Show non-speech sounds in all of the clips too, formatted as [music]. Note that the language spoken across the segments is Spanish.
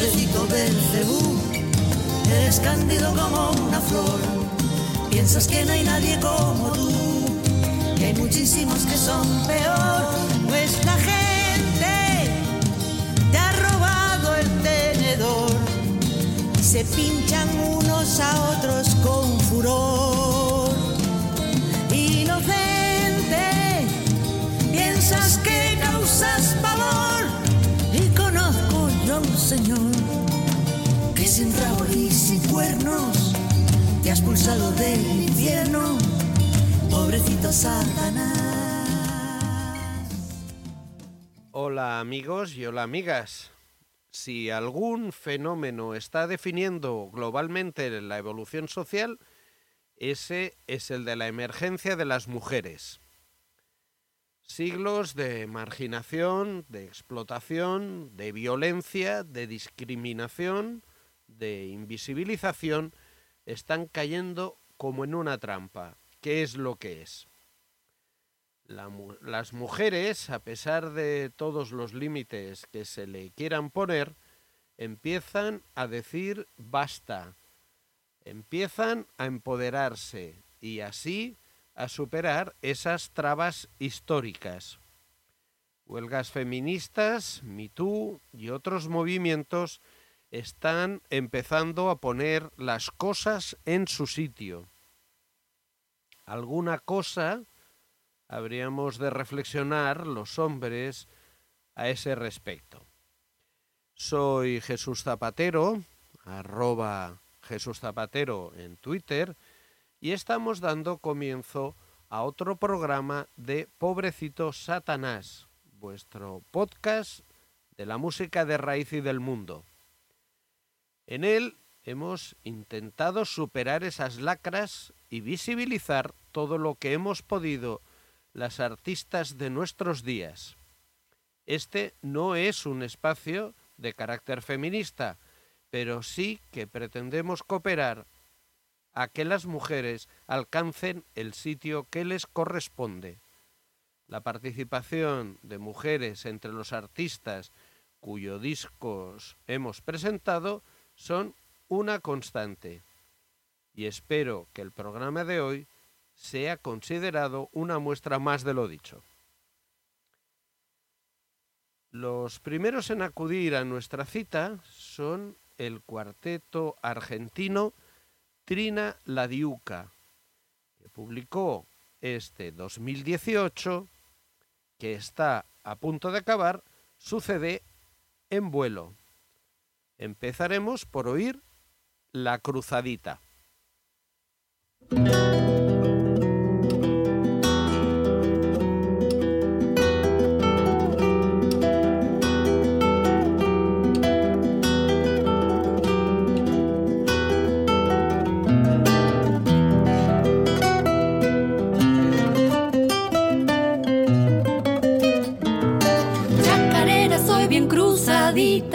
Pobrecito Belcebú, eres cándido como una flor. Piensas que no hay nadie como tú, que hay muchísimos que son peor. La gente te ha robado el tenedor y se pinchan unos a otros con furor. Y cuernos te del infierno, pobrecito Satanás. Hola amigos y hola amigas. Si algún fenómeno está definiendo globalmente la evolución social, ese es el de la emergencia de las mujeres. Siglos de marginación, de explotación, de violencia, de discriminación, de invisibilización, están cayendo como en una trampa. ¿Qué es lo que es? Las mujeres, a pesar de todos los límites que se le quieran poner, empiezan a decir basta, empiezan a empoderarse y así a superar esas trabas históricas. Huelgas feministas, MeToo y otros movimientos están empezando a poner las cosas en su sitio. Alguna cosa habríamos de reflexionar los hombres a ese respecto. Soy Jesús Zapatero, arroba Jesús Zapatero en Twitter, y estamos dando comienzo a otro programa de Pobrecito Satanás, vuestro podcast de la música de raíz y del mundo. En él hemos intentado superar esas lacras y visibilizar todo lo que hemos podido las artistas de nuestros días. Este no es un espacio de carácter feminista, pero sí que pretendemos cooperar a que las mujeres alcancen el sitio que les corresponde. La participación de mujeres entre los artistas cuyos discos hemos presentado son una constante. Y espero que el programa de hoy sea considerado una muestra más de lo dicho. Los primeros en acudir a nuestra cita son el cuarteto argentino Trina La Diuca, que publicó este 2018, que está a punto de acabar, su CD en vuelo. Empezaremos por oír La Cruzadita.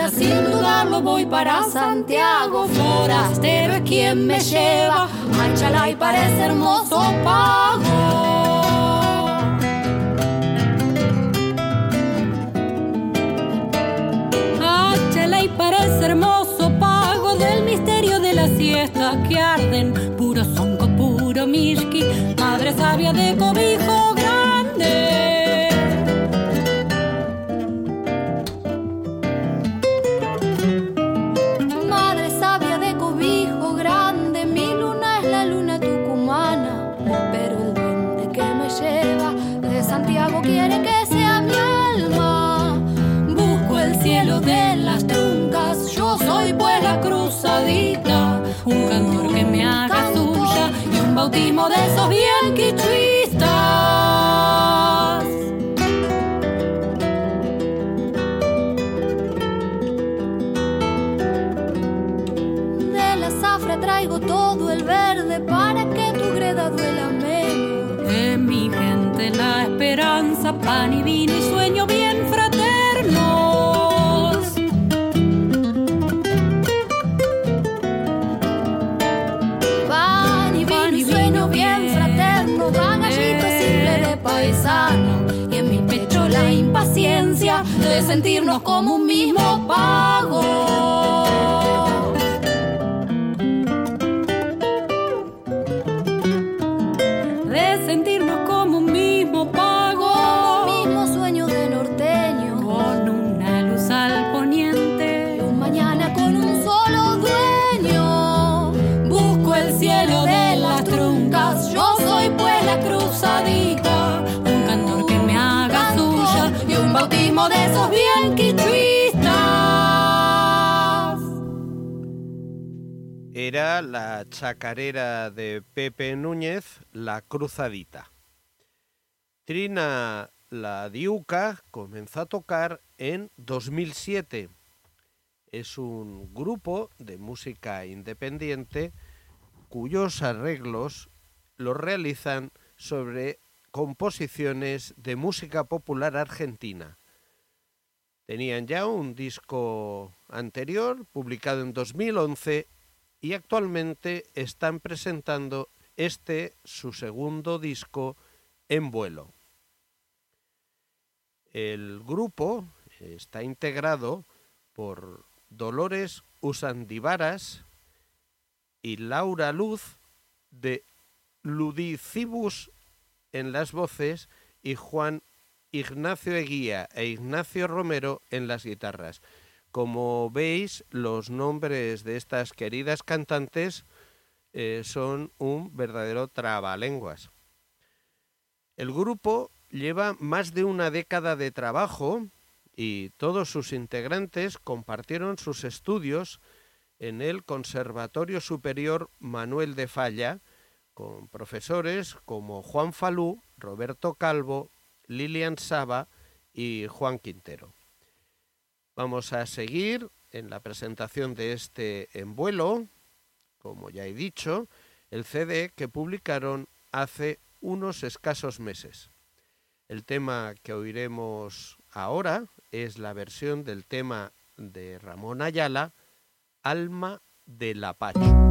Cruzadita, sin dudarlo voy para Santiago. Forastero es quien me lleva, Machala y parece hermoso pago. Y parece hermoso pago del misterio de la siesta que arden. Puro sonco, puro mishki, madre sabia de cobijo sentirnos como de esos. Era la chacarera de Pepe Núñez, La Cruzadita. Trina La Diuca comenzó a tocar en 2007. Es un grupo de música independiente cuyos arreglos los realizan sobre composiciones de música popular argentina. Tenían ya un disco anterior, publicado en 2011, y actualmente están presentando este, su segundo disco, en vuelo. El grupo está integrado por Dolores Usandivaras y Laura Luz de Ludicibus en las voces y Juan Ignacio Eguía e Ignacio Romero en las guitarras. Como veis, los nombres de estas queridas cantantes eh, son un verdadero trabalenguas. El grupo lleva más de una década de trabajo y todos sus integrantes compartieron sus estudios en el Conservatorio Superior Manuel de Falla con profesores como Juan Falú, Roberto Calvo, Lilian Saba y Juan Quintero. Vamos a seguir en la presentación de este en vuelo, como ya he dicho, el CD que publicaron hace unos escasos meses. El tema que oiremos ahora es la versión del tema de Ramón Ayala, Alma del Apache.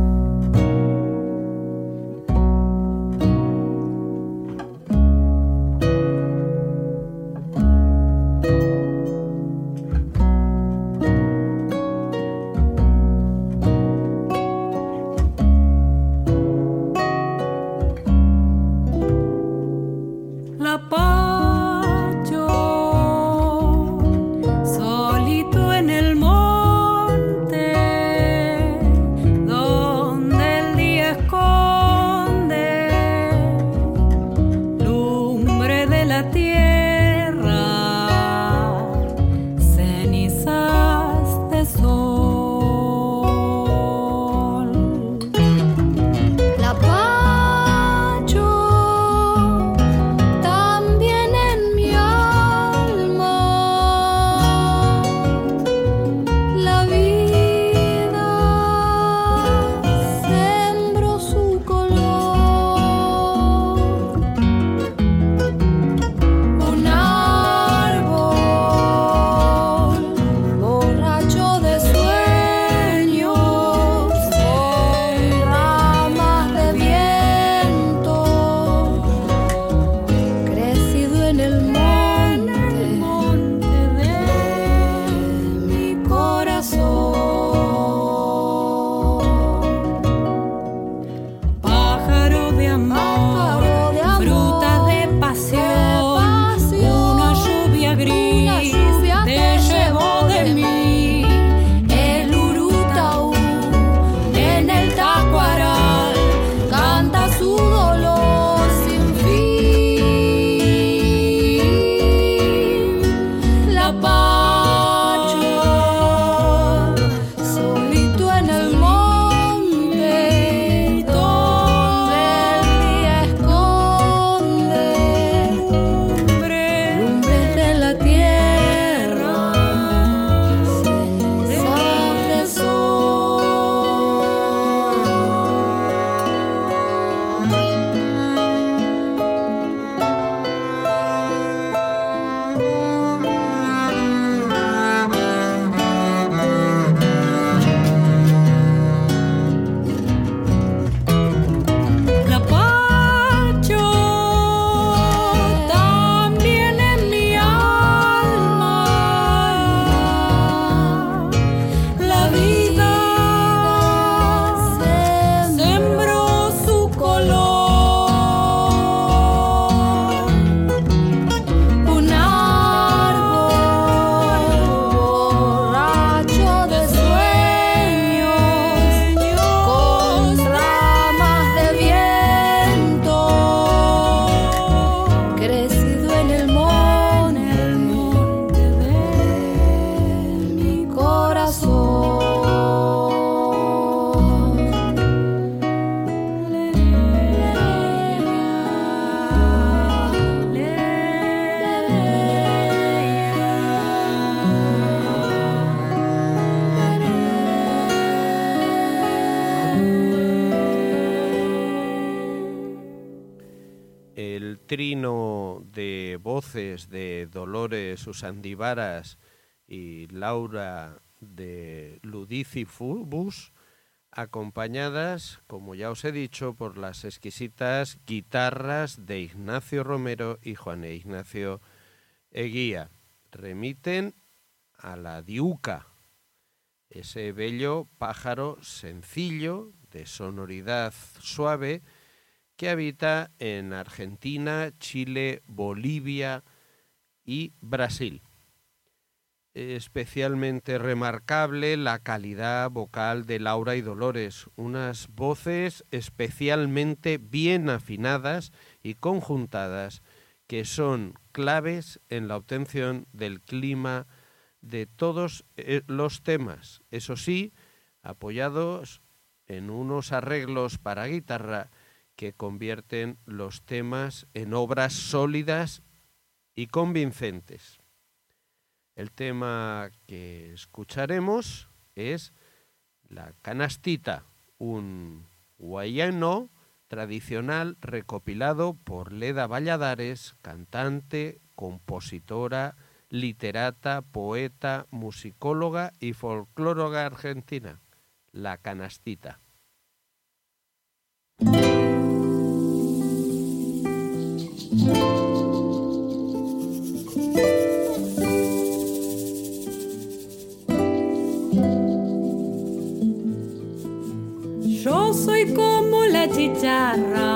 Dolores Usandivaras y Laura de Ludicifubus, acompañadas, como ya os he dicho, por las exquisitas guitarras de Ignacio Romero y Juan Ignacio Eguía. Remiten a la diuca, ese bello pájaro sencillo, de sonoridad suave, que habita en Argentina, Chile, Bolivia y Brasil. Especialmente remarcable la calidad vocal de Laura y Dolores, unas voces especialmente bien afinadas y conjuntadas que son claves en la obtención del clima de todos eh, los temas, eso sí, apoyados en unos arreglos para guitarra que convierten los temas en obras sólidas y convincentes. El tema que escucharemos es la canastita, un guayano tradicional recopilado por Leda Valladares, cantante, compositora, literata, poeta, musicóloga y folclóloga argentina, la canastita. La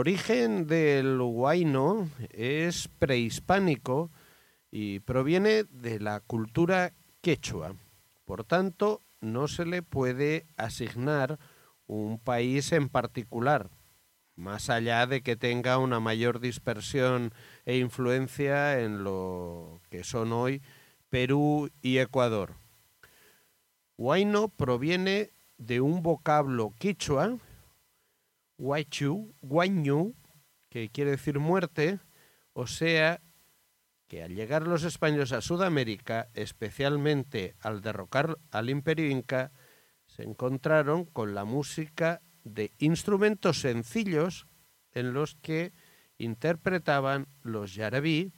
origen del huayno es prehispánico y proviene de la cultura quechua. Por tanto, no se le puede asignar un país en particular, más allá de que tenga una mayor dispersión e influencia en lo que son hoy Perú y Ecuador. Huayno proviene de un vocablo quechua Huaychu, Guañu, que quiere decir muerte, o sea, que al llegar los españoles a Sudamérica, especialmente al derrocar al imperio inca, se encontraron con la música de instrumentos sencillos en los que interpretaban los yarabí,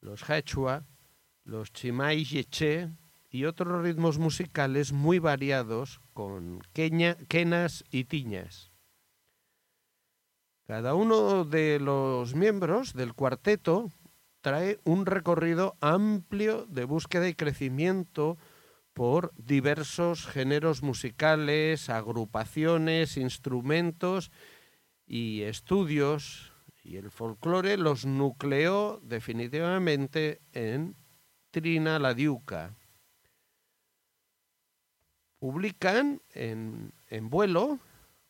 los hachua, los chimay yeche y otros ritmos musicales muy variados con queña, quenas y tiñas. Cada uno de los miembros del cuarteto trae un recorrido amplio de búsqueda y crecimiento por diversos géneros musicales, agrupaciones, instrumentos y estudios, y el folclore los nucleó definitivamente en Trina la Diuca. Publican en, en vuelo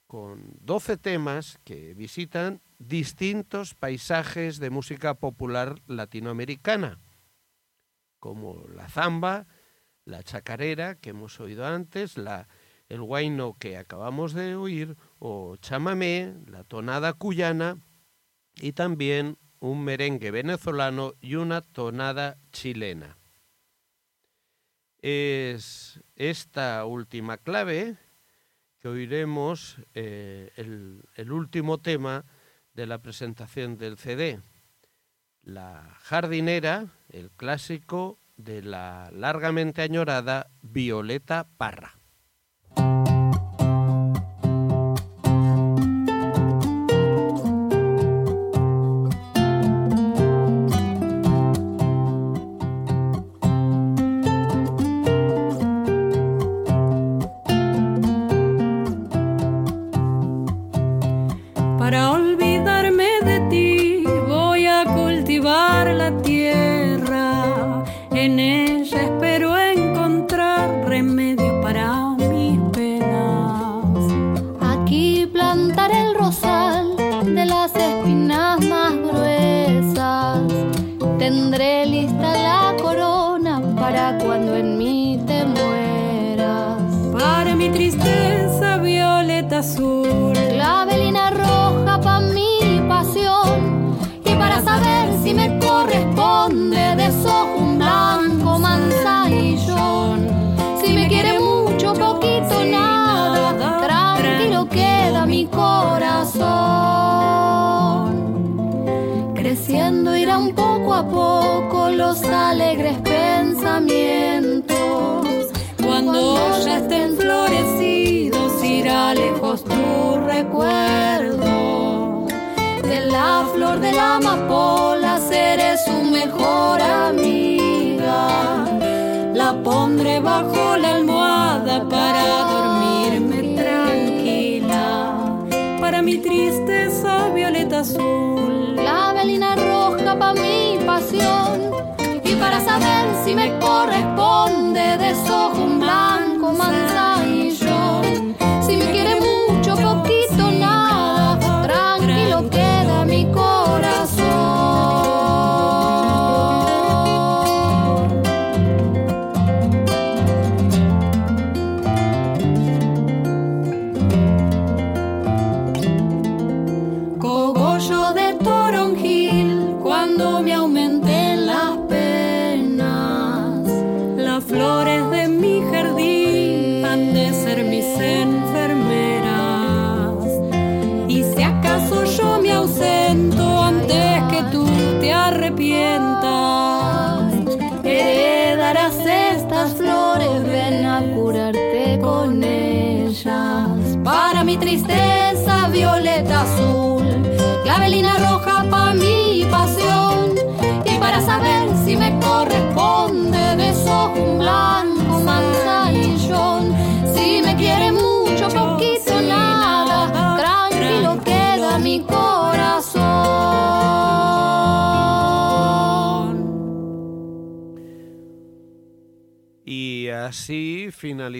con 12 temas que visitan distintos paisajes de música popular latinoamericana, como la zamba, la chacarera que hemos oído antes, la, el guayno que acabamos de oír, o chamamé, la tonada cuyana y también un merengue venezolano y una tonada chilena. Es esta última clave que oiremos eh, el, el último tema de la presentación del CD, La jardinera, el clásico de la largamente añorada Violeta Parra.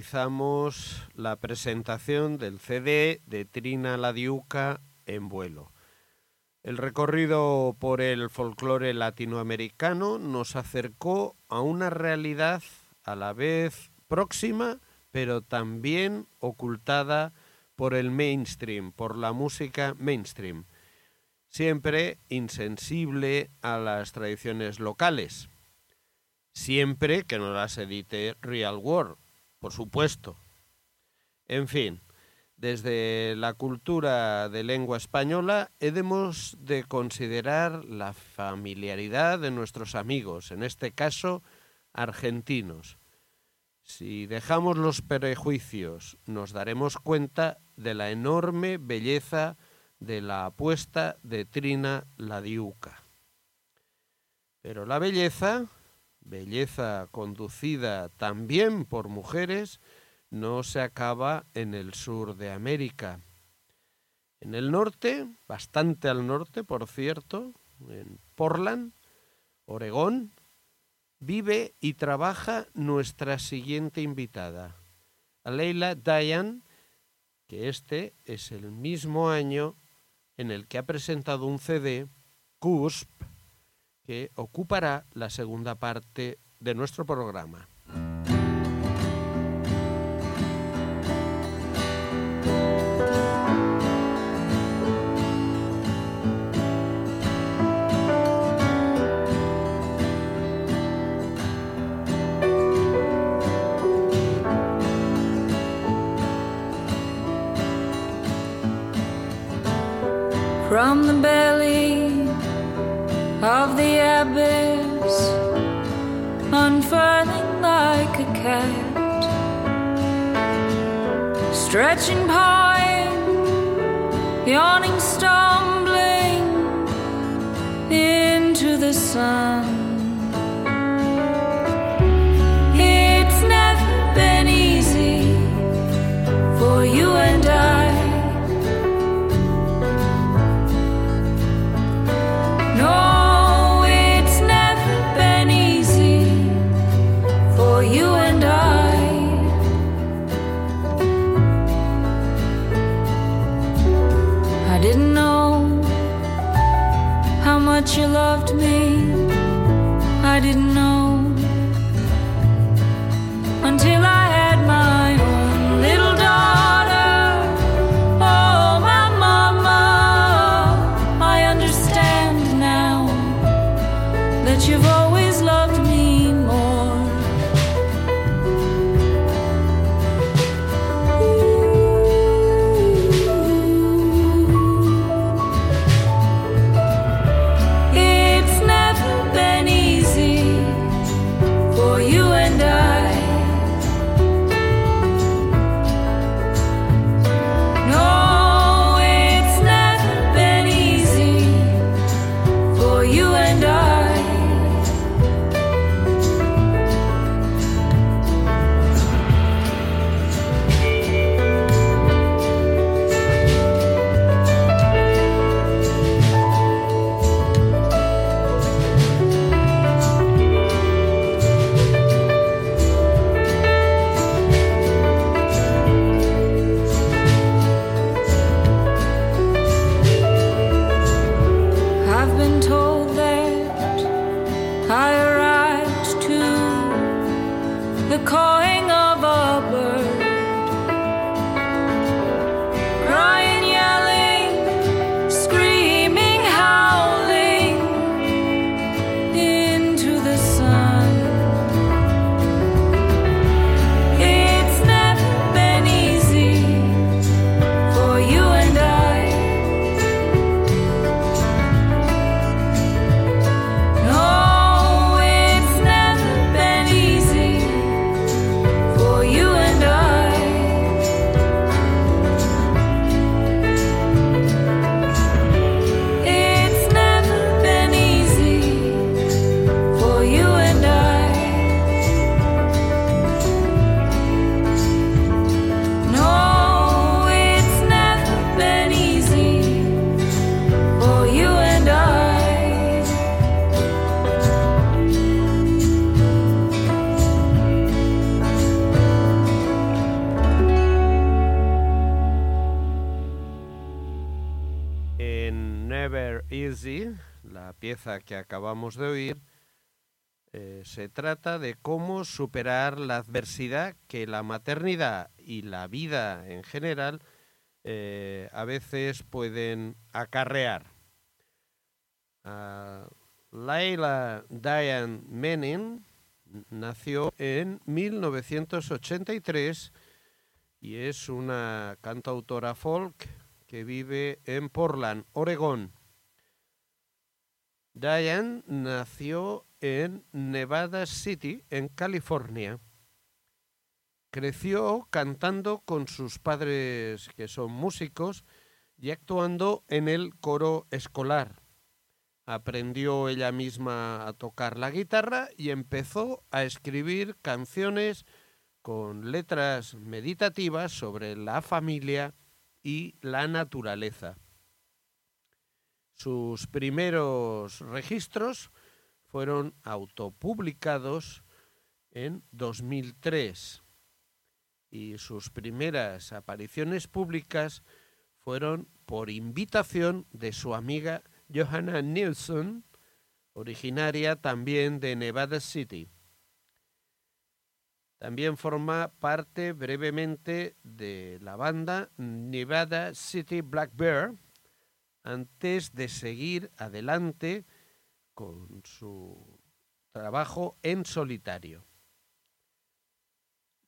Finalizamos la presentación del CD de Trina la Diuca en vuelo. El recorrido por el folclore latinoamericano nos acercó a una realidad a la vez próxima, pero también ocultada por el mainstream, por la música mainstream, siempre insensible a las tradiciones locales siempre que no las edite Real World, por supuesto. En fin, Desde la cultura de lengua española hemos de considerar la familiaridad de nuestros amigos, en este caso argentinos. Si dejamos los prejuicios, nos daremos cuenta de la enorme belleza de la apuesta de Trina Ladiuca. Pero la belleza, belleza conducida también por mujeres, no se acaba en el sur de América. En el norte, bastante al norte, por cierto, en Portland, Oregón, vive y trabaja nuestra siguiente invitada, Leila Dayan, que este es el mismo año en el que ha presentado un CD, CUSP, que ocupará la segunda parte de nuestro programa. from the belly of the abyss, unfurling like a cat, stretching pine, yawning, stumbling into the sun. You and I. La pieza que acabamos de oír, eh, se trata de cómo superar la adversidad que la maternidad y la vida en general eh, a veces pueden acarrear. Ah, Laila Diane Menin nació en 1983 y es una cantautora folk que vive en Portland, Oregón. Diane nació en Nevada City, en California. Creció cantando con sus padres, que son músicos, y actuando en el coro escolar. Aprendió ella misma a tocar la guitarra y empezó a escribir canciones con letras meditativas sobre la familia y la naturaleza. Sus primeros registros fueron autopublicados en 2003 y sus primeras apariciones públicas fueron por invitación de su amiga Johanna Nilsson, originaria también de Nevada City. También forma parte brevemente de la banda Nevada City Black Bear antes de seguir adelante con su trabajo en solitario.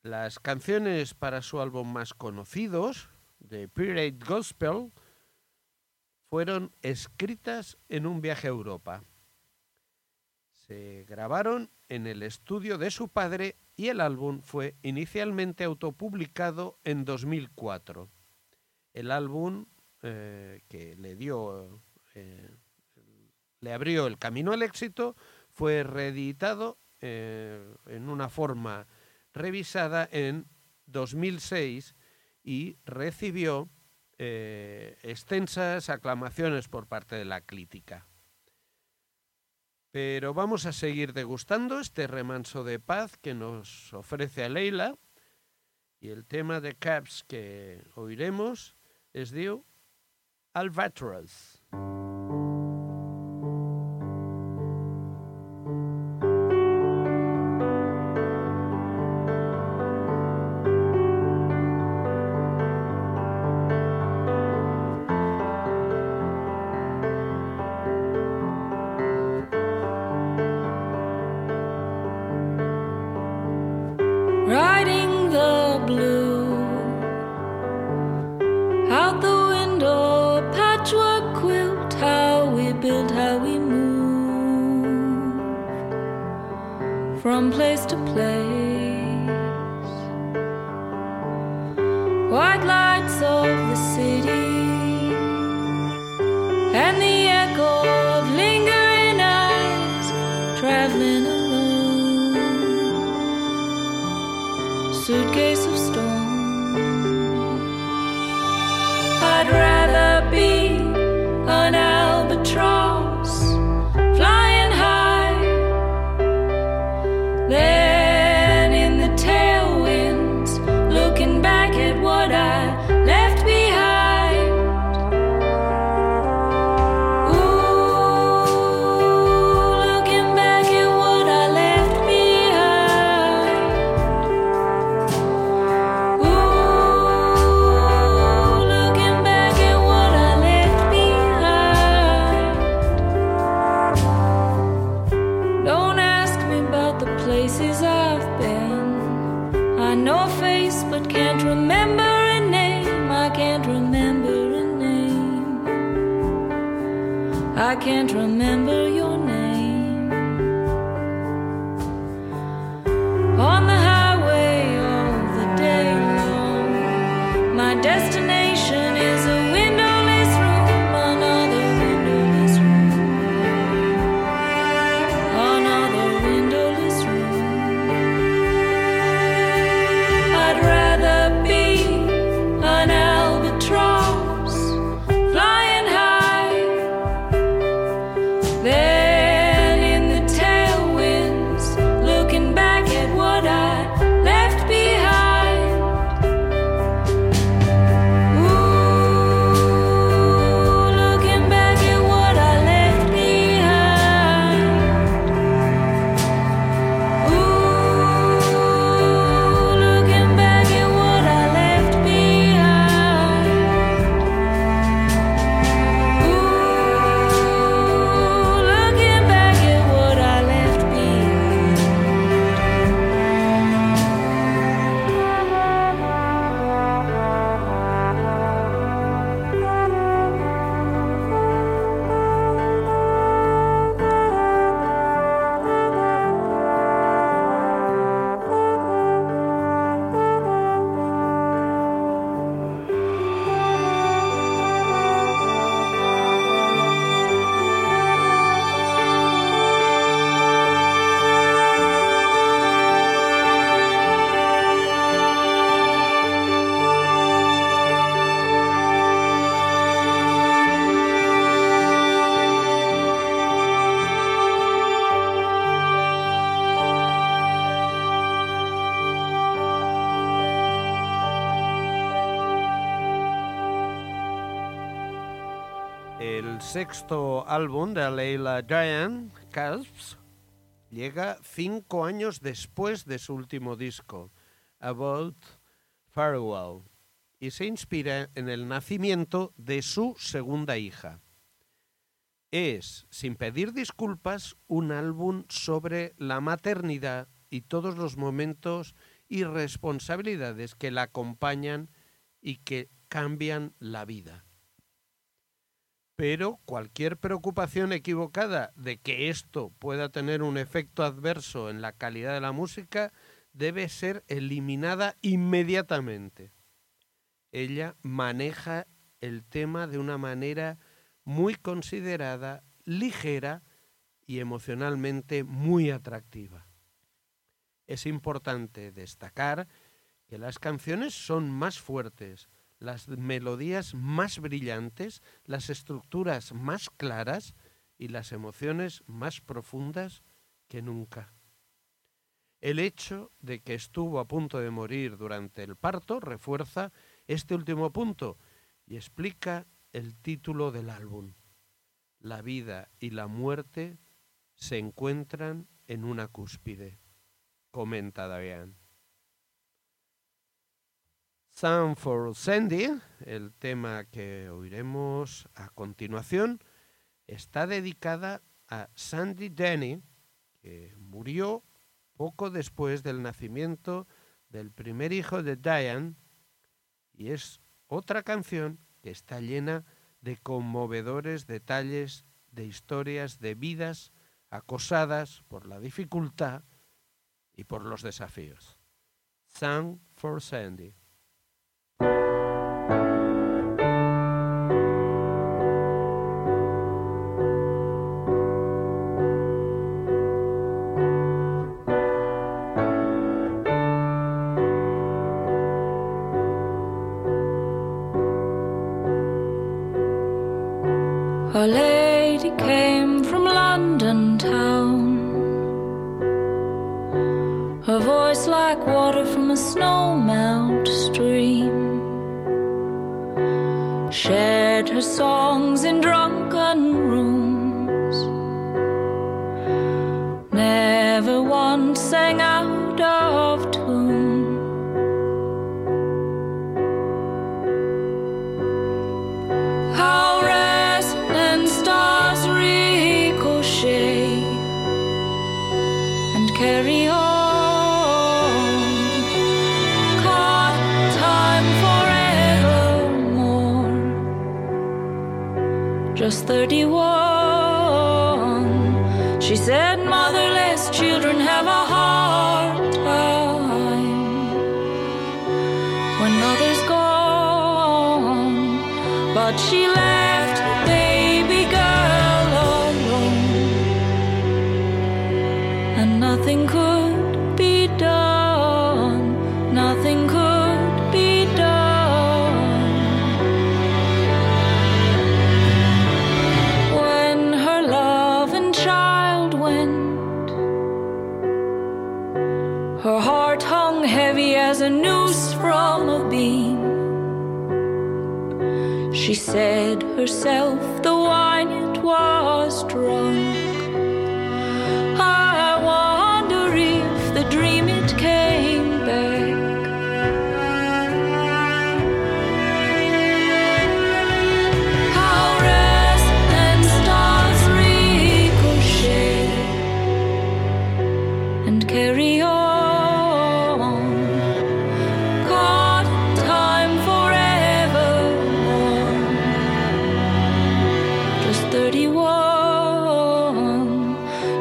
Las canciones para su álbum más conocidos, The Pirate Gospel, fueron escritas en un viaje a Europa. Se grabaron en el estudio de su padre y el álbum fue inicialmente autopublicado en 2004. El álbum eh, que le dio, eh, le abrió el camino al éxito, fue reeditado eh, en una forma revisada en 2006 y recibió extensas aclamaciones por parte de la crítica. Pero vamos a seguir degustando este remanso de paz que nos ofrece a Leila y el tema de Caps que oiremos es diu Albatros. riding the blue from place to place Just sexto álbum de Leila Giant, Calves, llega cinco años después de su último disco, About Farewell, y se inspira en el nacimiento de su segunda hija. Es, sin pedir disculpas, un álbum sobre la maternidad y todos los momentos y responsabilidades que la acompañan y que cambian la vida. Pero cualquier preocupación equivocada de que esto pueda tener un efecto adverso en la calidad de la música debe ser eliminada inmediatamente. Ella maneja el tema de una manera muy considerada, ligera y emocionalmente muy atractiva. Es importante destacar que las canciones son más fuertes, las melodías más brillantes, las estructuras más claras y las emociones más profundas que nunca. El hecho de que estuvo a punto de morir durante el parto refuerza este último punto y explica el título del álbum. La vida y la muerte se encuentran en una cúspide, comenta Davian. Sun for Sandy, el tema que oiremos a continuación, está dedicada a Sandy Denny, que murió poco después del nacimiento del primer hijo de Diane, y es otra canción que está llena de conmovedores detalles de historias de vidas acosadas por la dificultad y por los desafíos. Song for Sandy.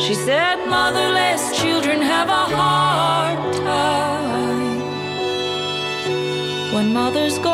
She said, Motherless children have a hard time when mother's.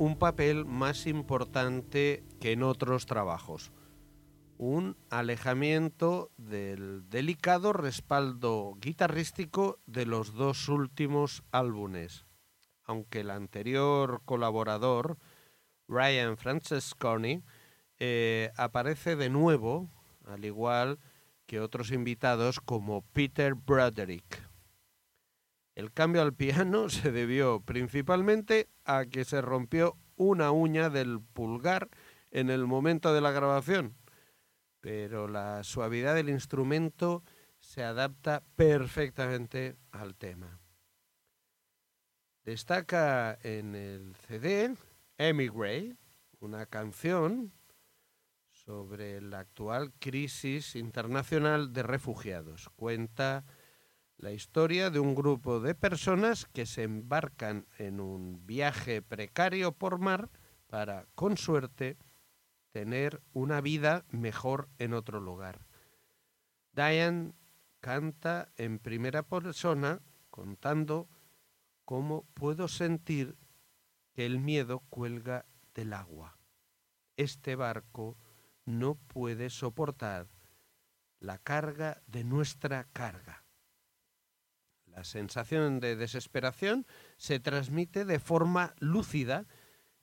Un papel más importante que en otros trabajos. Un alejamiento del delicado respaldo guitarrístico de los dos últimos álbumes. Aunque el anterior colaborador, Ryan Francesconi, eh, aparece de nuevo, al igual que otros invitados como Peter Broderick. El cambio al piano [laughs] se debió principalmente a que se rompió una uña del pulgar en el momento de la grabación, pero la suavidad del instrumento se adapta perfectamente al tema. Destaca en el CD Emigrate, una canción sobre la actual crisis internacional de refugiados. Cuenta la historia de un grupo de personas que se embarcan en un viaje precario por mar para, con suerte, tener una vida mejor en otro lugar. Diane canta en primera persona contando cómo puedo sentir que el miedo cuelga del agua. Este barco no puede soportar la carga de nuestra carga. La sensación de desesperación se transmite de forma lúcida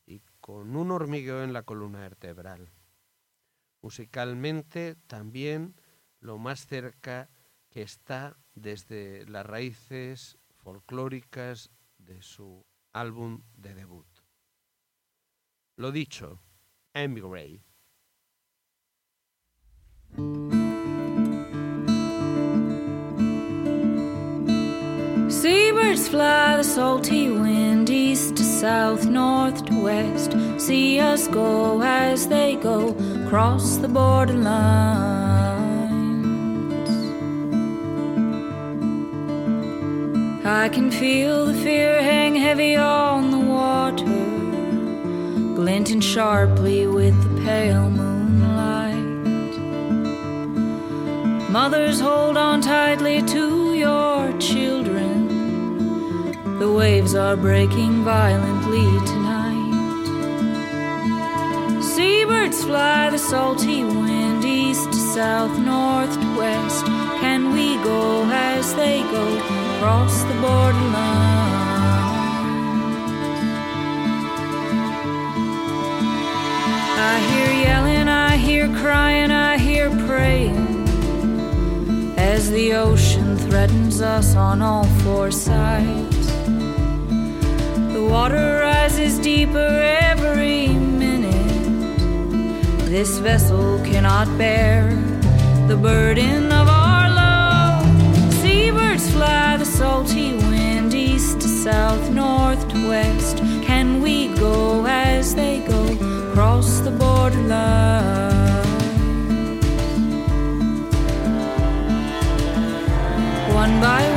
y con un hormigueo en la columna vertebral. Musicalmente también lo más cerca que está desde las raíces folclóricas de su álbum de debut. Lo dicho, Emigrate. Seabirds fly the salty wind east to south, north to west. See us go as they go across the borderlines. I can feel the fear hang heavy on the water, glinting sharply with the pale moonlight. Mothers, hold on tightly to your children. The waves are breaking violently tonight. Seabirds fly the salty wind east to south, north to west. Can we go as they go across the borderline? I hear yelling, I hear crying, I hear praying as the ocean threatens us on all four sides. Water rises deeper every minute. This vessel cannot bear the burden of our load. Seabirds fly the salty wind east to south, north to west. Can we go as they go across the borderline? One by one,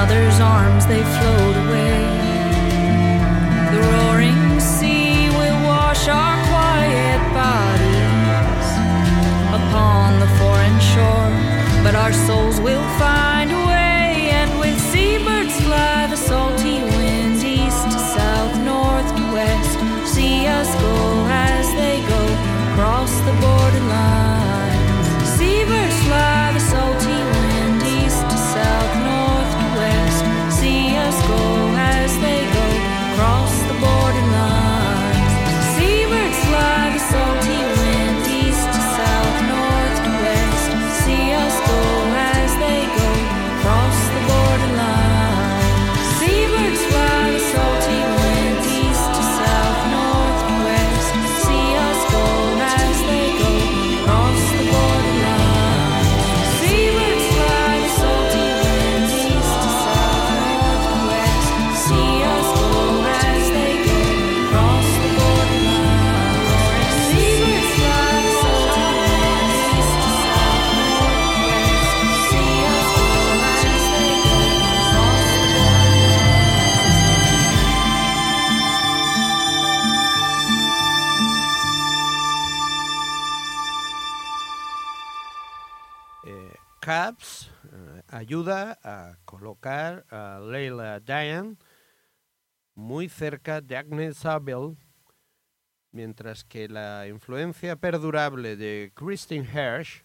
mother's arms, they float away. The roaring sea will wash our quiet bodies upon the foreign shore, but our souls will Caps eh, ayuda a colocar a Leila Diane muy cerca de Agnes Abel, mientras que la influencia perdurable de Christine Hersh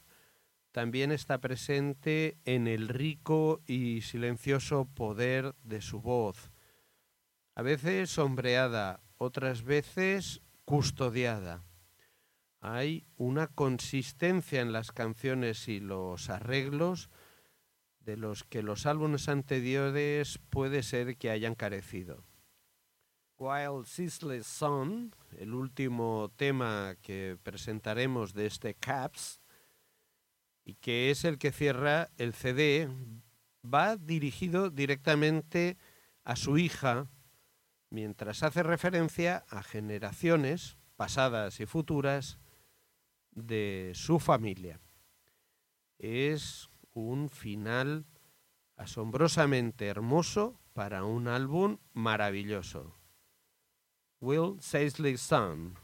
también está presente en el rico y silencioso poder de su voz, a veces sombreada, otras veces custodiada. Hay una consistencia en las canciones y los arreglos de los que los álbumes anteriores puede ser que hayan carecido. Wild Ceaseless Sun, el último tema que presentaremos de este Caps, y que es el que cierra el CD, va dirigido directamente a su hija, mientras hace referencia a generaciones pasadas y futuras de su familia. Es un final asombrosamente hermoso para un álbum maravilloso. Will Saisley's Son.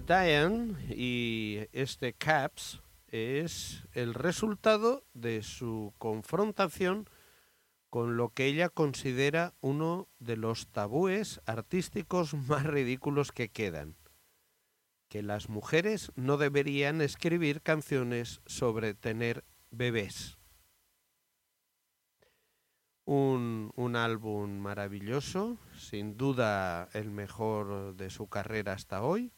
Diane y este Caps es el resultado de su confrontación con lo que ella considera uno de los tabúes artísticos [laughs] más ridículos que quedan, que las mujeres no deberían escribir canciones sobre tener bebés. Un, un álbum maravilloso, sin duda el mejor de su carrera hasta hoy,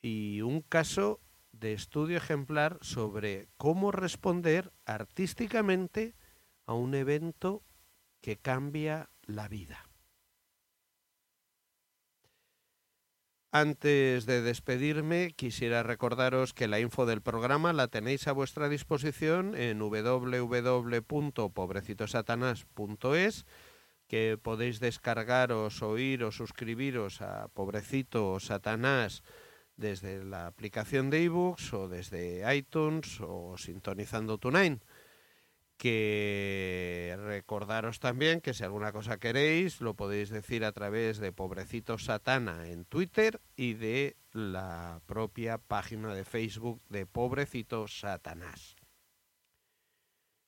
y un caso de estudio ejemplar sobre cómo responder artísticamente a un evento que cambia la vida. Antes de despedirme, quisiera recordaros que la info del programa la tenéis a vuestra disposición en www.pobrecitosatanás.es, que podéis descargaros, oír o suscribiros a Pobrecito Satanás desde la aplicación de ebooks o desde iTunes o sintonizando TuneIn que recordaros también que si alguna cosa queréis lo podéis decir a través de Pobrecito Satana en Twitter y de la propia página de Facebook de Pobrecito Satanás.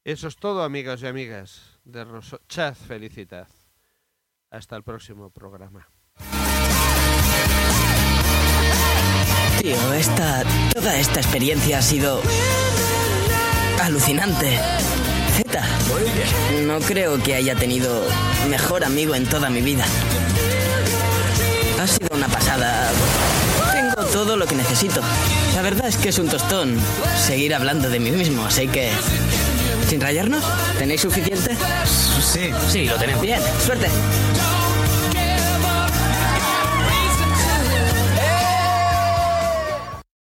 Eso es todo, amigos y amigas de Rosso. Chaz, felicidad. Hasta el próximo programa. Tío, esta. toda esta experiencia ha sido. alucinante. Z, no creo que haya tenido mejor amigo en toda mi vida. Ha sido una pasada. Tengo todo lo que necesito. La verdad es que es un tostón seguir hablando de mí mismo, así que. ¿Sin rayarnos? ¿Tenéis suficiente? Sí, sí, lo tenemos. Bien, suerte.